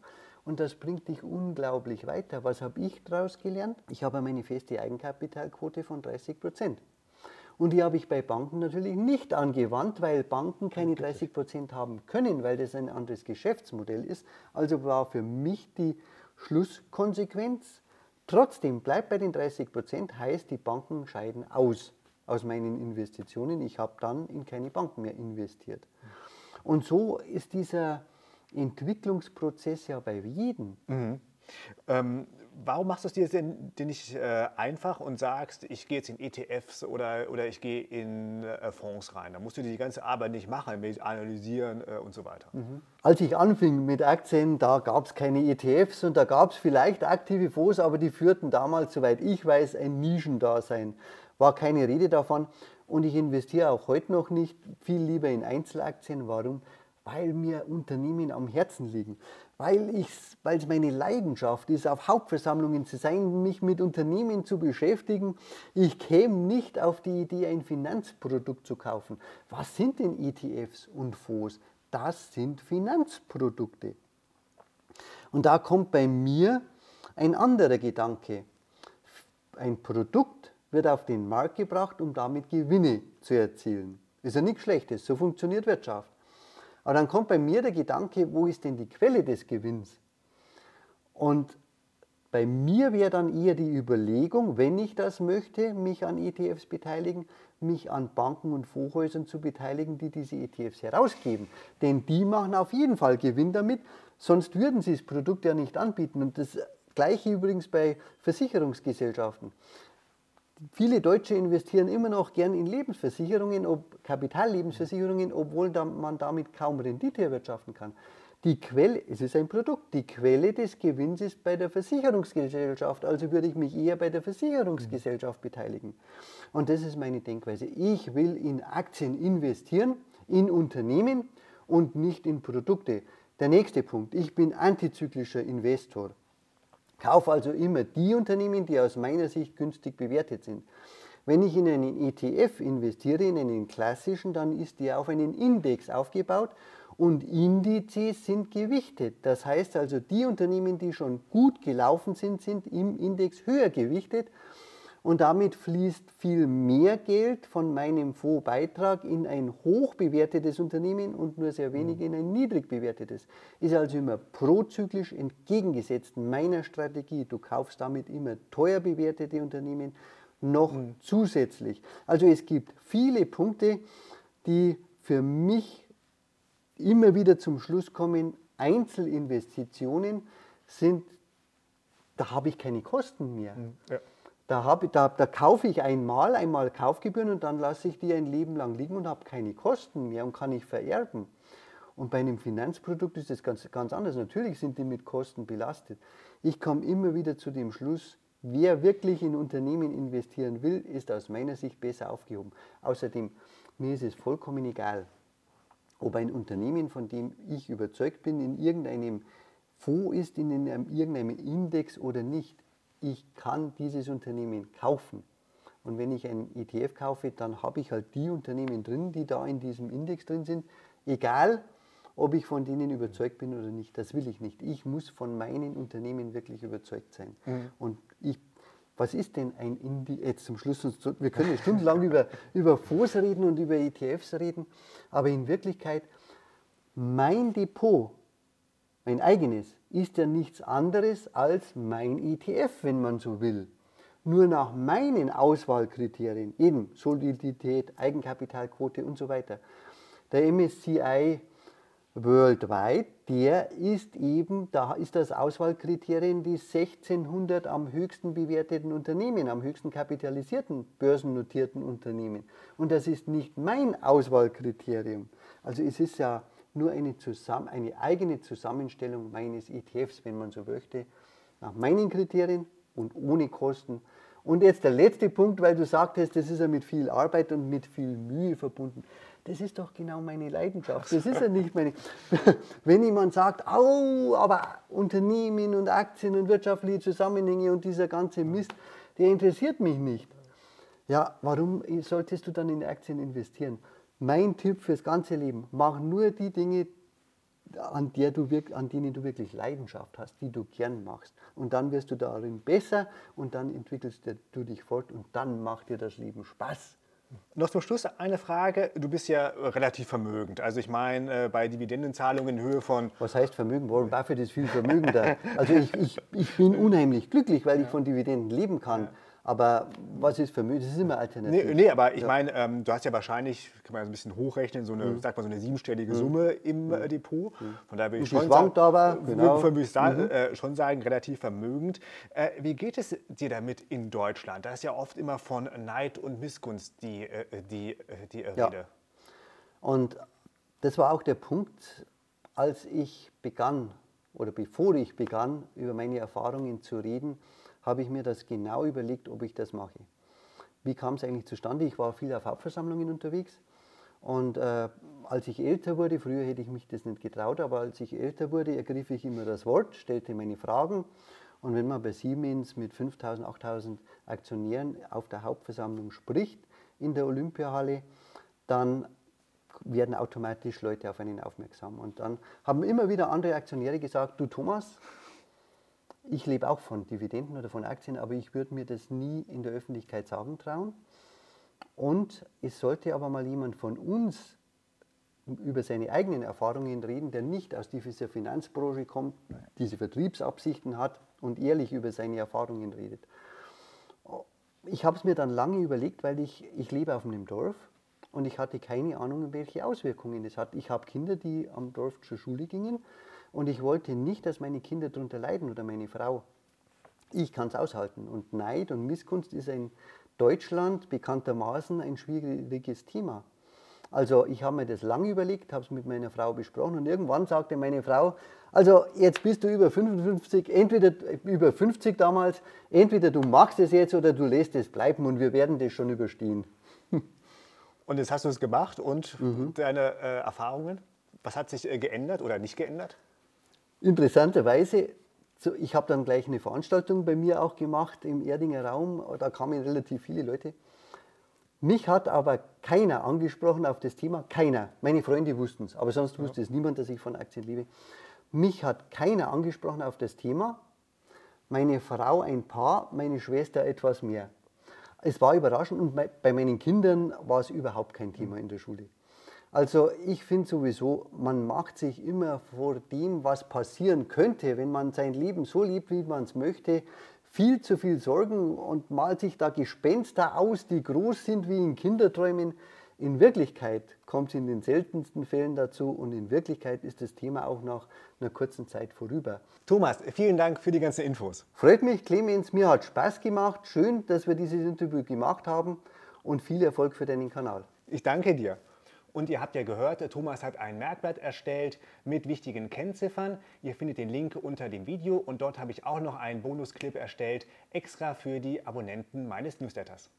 und das bringt dich unglaublich weiter. Was habe ich daraus gelernt? Ich habe eine feste Eigenkapitalquote von 30 Prozent. Und die habe ich bei Banken natürlich nicht angewandt, weil Banken keine 30 Prozent haben können, weil das ein anderes Geschäftsmodell ist. Also war für mich die Schlusskonsequenz, trotzdem bleibt bei den 30 Prozent, heißt, die Banken scheiden aus aus meinen Investitionen. Ich habe dann in keine Banken mehr investiert. Und so ist dieser Entwicklungsprozess ja bei jedem. Mhm. Ähm, warum machst du es dir denn, denn nicht äh, einfach und sagst, ich gehe jetzt in ETFs oder, oder ich gehe in äh, Fonds rein? Da musst du die ganze Arbeit nicht machen, mit analysieren äh, und so weiter. Mhm. Als ich anfing mit Aktien, da gab es keine ETFs und da gab es vielleicht aktive Fonds, aber die führten damals, soweit ich weiß, ein Nischendasein. War keine Rede davon und ich investiere auch heute noch nicht viel lieber in Einzelaktien. Warum? weil mir Unternehmen am Herzen liegen, weil es meine Leidenschaft ist, auf Hauptversammlungen zu sein, mich mit Unternehmen zu beschäftigen. Ich käme nicht auf die Idee, ein Finanzprodukt zu kaufen. Was sind denn ETFs und Fonds? Das sind Finanzprodukte. Und da kommt bei mir ein anderer Gedanke. Ein Produkt wird auf den Markt gebracht, um damit Gewinne zu erzielen. Ist ja nichts Schlechtes, so funktioniert Wirtschaft. Aber dann kommt bei mir der Gedanke, wo ist denn die Quelle des Gewinns? Und bei mir wäre dann eher die Überlegung, wenn ich das möchte, mich an ETFs beteiligen, mich an Banken und Fonds zu beteiligen, die diese ETFs herausgeben. Denn die machen auf jeden Fall Gewinn damit, sonst würden sie das Produkt ja nicht anbieten. Und das gleiche übrigens bei Versicherungsgesellschaften. Viele Deutsche investieren immer noch gern in Lebensversicherungen, ob Kapitallebensversicherungen, obwohl man damit kaum Rendite erwirtschaften kann. Die Quelle, es ist ein Produkt, die Quelle des Gewinns ist bei der Versicherungsgesellschaft, also würde ich mich eher bei der Versicherungsgesellschaft beteiligen. Und das ist meine Denkweise. Ich will in Aktien investieren, in Unternehmen und nicht in Produkte. Der nächste Punkt, ich bin antizyklischer Investor. Kaufe also immer die Unternehmen, die aus meiner Sicht günstig bewertet sind. Wenn ich in einen ETF investiere, in einen klassischen, dann ist der auf einen Index aufgebaut und Indizes sind gewichtet. Das heißt also, die Unternehmen, die schon gut gelaufen sind, sind im Index höher gewichtet. Und damit fließt viel mehr Geld von meinem Fondsbeitrag in ein hoch bewertetes Unternehmen und nur sehr wenig in ein niedrig bewertetes. Ist also immer prozyklisch entgegengesetzt meiner Strategie. Du kaufst damit immer teuer bewertete Unternehmen noch mhm. zusätzlich. Also es gibt viele Punkte, die für mich immer wieder zum Schluss kommen, Einzelinvestitionen sind, da habe ich keine Kosten mehr. Mhm, ja. Da, habe, da, da kaufe ich einmal, einmal Kaufgebühren und dann lasse ich die ein Leben lang liegen und habe keine Kosten mehr und kann ich vererben. Und bei einem Finanzprodukt ist das ganz, ganz anders. Natürlich sind die mit Kosten belastet. Ich komme immer wieder zu dem Schluss, wer wirklich in Unternehmen investieren will, ist aus meiner Sicht besser aufgehoben. Außerdem, mir ist es vollkommen egal, ob ein Unternehmen, von dem ich überzeugt bin, in irgendeinem Fonds ist, in einem, irgendeinem Index oder nicht. Ich kann dieses Unternehmen kaufen. Und wenn ich ein ETF kaufe, dann habe ich halt die Unternehmen drin, die da in diesem Index drin sind. Egal, ob ich von denen überzeugt bin oder nicht. Das will ich nicht. Ich muss von meinen Unternehmen wirklich überzeugt sein. Mhm. Und ich, was ist denn ein Indi jetzt zum Schluss, wir können ja stundenlang über, über Fonds reden und über ETFs reden, aber in Wirklichkeit, mein Depot mein eigenes ist ja nichts anderes als mein ETF, wenn man so will. Nur nach meinen Auswahlkriterien, eben Solidität, Eigenkapitalquote und so weiter. Der MSCI Worldwide, der ist eben, da ist das Auswahlkriterium die 1600 am höchsten bewerteten Unternehmen, am höchsten kapitalisierten börsennotierten Unternehmen. Und das ist nicht mein Auswahlkriterium. Also es ist ja nur eine, zusammen, eine eigene Zusammenstellung meines ETFs, wenn man so möchte, nach meinen Kriterien und ohne Kosten. Und jetzt der letzte Punkt, weil du sagtest, das ist ja mit viel Arbeit und mit viel Mühe verbunden. Das ist doch genau meine Leidenschaft. Das ist ja nicht meine. Wenn jemand sagt, oh, aber Unternehmen und Aktien und wirtschaftliche Zusammenhänge und dieser ganze Mist, der interessiert mich nicht. Ja, warum solltest du dann in Aktien investieren? Mein Tipp fürs ganze Leben, mach nur die Dinge, an, der du, an denen du wirklich Leidenschaft hast, die du gern machst. Und dann wirst du darin besser und dann entwickelst du dich fort und dann macht dir das Leben Spaß. Noch zum Schluss eine Frage. Du bist ja relativ vermögend. Also ich meine, äh, bei Dividendenzahlungen in Höhe von... Was heißt Vermögen? Warren Buffett ist viel vermögender. Also ich, ich, ich bin unheimlich glücklich, weil ich von Dividenden leben kann. Aber was ist Vermögen? Das ist immer alternativ. Nee, nee aber ich ja. meine, ähm, du hast ja wahrscheinlich, kann man ein bisschen hochrechnen, so eine, mhm. sag mal, so eine siebenstellige mhm. Summe im äh, Depot. Mhm. Von daher würde ich schon sagen, aber, genau. würde ich da, mhm. äh, schon sagen, relativ vermögend. Äh, wie geht es dir damit in Deutschland? Da ist ja oft immer von Neid und Missgunst die, äh, die, äh, die Rede. Ja. Und das war auch der Punkt, als ich begann oder bevor ich begann, über meine Erfahrungen zu reden, habe ich mir das genau überlegt, ob ich das mache. Wie kam es eigentlich zustande? Ich war viel auf Hauptversammlungen unterwegs und äh, als ich älter wurde, früher hätte ich mich das nicht getraut, aber als ich älter wurde, ergriff ich immer das Wort, stellte meine Fragen und wenn man bei Siemens mit 5000, 8000 Aktionären auf der Hauptversammlung spricht in der Olympiahalle, dann werden automatisch Leute auf einen aufmerksam. Und dann haben immer wieder andere Aktionäre gesagt, du Thomas, ich lebe auch von Dividenden oder von Aktien, aber ich würde mir das nie in der Öffentlichkeit sagen trauen. Und es sollte aber mal jemand von uns über seine eigenen Erfahrungen reden, der nicht aus dieser Finanzbranche kommt, diese Vertriebsabsichten hat und ehrlich über seine Erfahrungen redet. Ich habe es mir dann lange überlegt, weil ich, ich lebe auf einem Dorf und ich hatte keine Ahnung, welche Auswirkungen es hat. Ich habe Kinder, die am Dorf zur Schule gingen und ich wollte nicht, dass meine Kinder darunter leiden oder meine Frau. Ich kann es aushalten. Und Neid und Missgunst ist in Deutschland bekanntermaßen ein schwieriges Thema. Also ich habe mir das lange überlegt, habe es mit meiner Frau besprochen und irgendwann sagte meine Frau, also jetzt bist du über 55, entweder über 50 damals, entweder du machst es jetzt oder du lässt es bleiben und wir werden das schon überstehen. Und jetzt hast du es gemacht und mhm. deine äh, Erfahrungen, was hat sich äh, geändert oder nicht geändert? Interessanterweise, ich habe dann gleich eine Veranstaltung bei mir auch gemacht im Erdinger Raum, da kamen relativ viele Leute. Mich hat aber keiner angesprochen auf das Thema, keiner. Meine Freunde wussten es, aber sonst wusste es niemand, dass ich von Aktien liebe. Mich hat keiner angesprochen auf das Thema. Meine Frau ein paar, meine Schwester etwas mehr. Es war überraschend und bei meinen Kindern war es überhaupt kein Thema in der Schule. Also ich finde sowieso, man macht sich immer vor dem, was passieren könnte, wenn man sein Leben so lebt, wie man es möchte, viel zu viel Sorgen und malt sich da Gespenster aus, die groß sind wie in Kinderträumen. In Wirklichkeit kommt es in den seltensten Fällen dazu und in Wirklichkeit ist das Thema auch nach einer kurzen Zeit vorüber. Thomas, vielen Dank für die ganzen Infos. Freut mich, Clemens, mir hat Spaß gemacht. Schön, dass wir dieses Interview gemacht haben und viel Erfolg für deinen Kanal. Ich danke dir. Und ihr habt ja gehört, Thomas hat ein Merkblatt erstellt mit wichtigen Kennziffern. Ihr findet den Link unter dem Video und dort habe ich auch noch einen Bonusclip erstellt, extra für die Abonnenten meines Newsletters.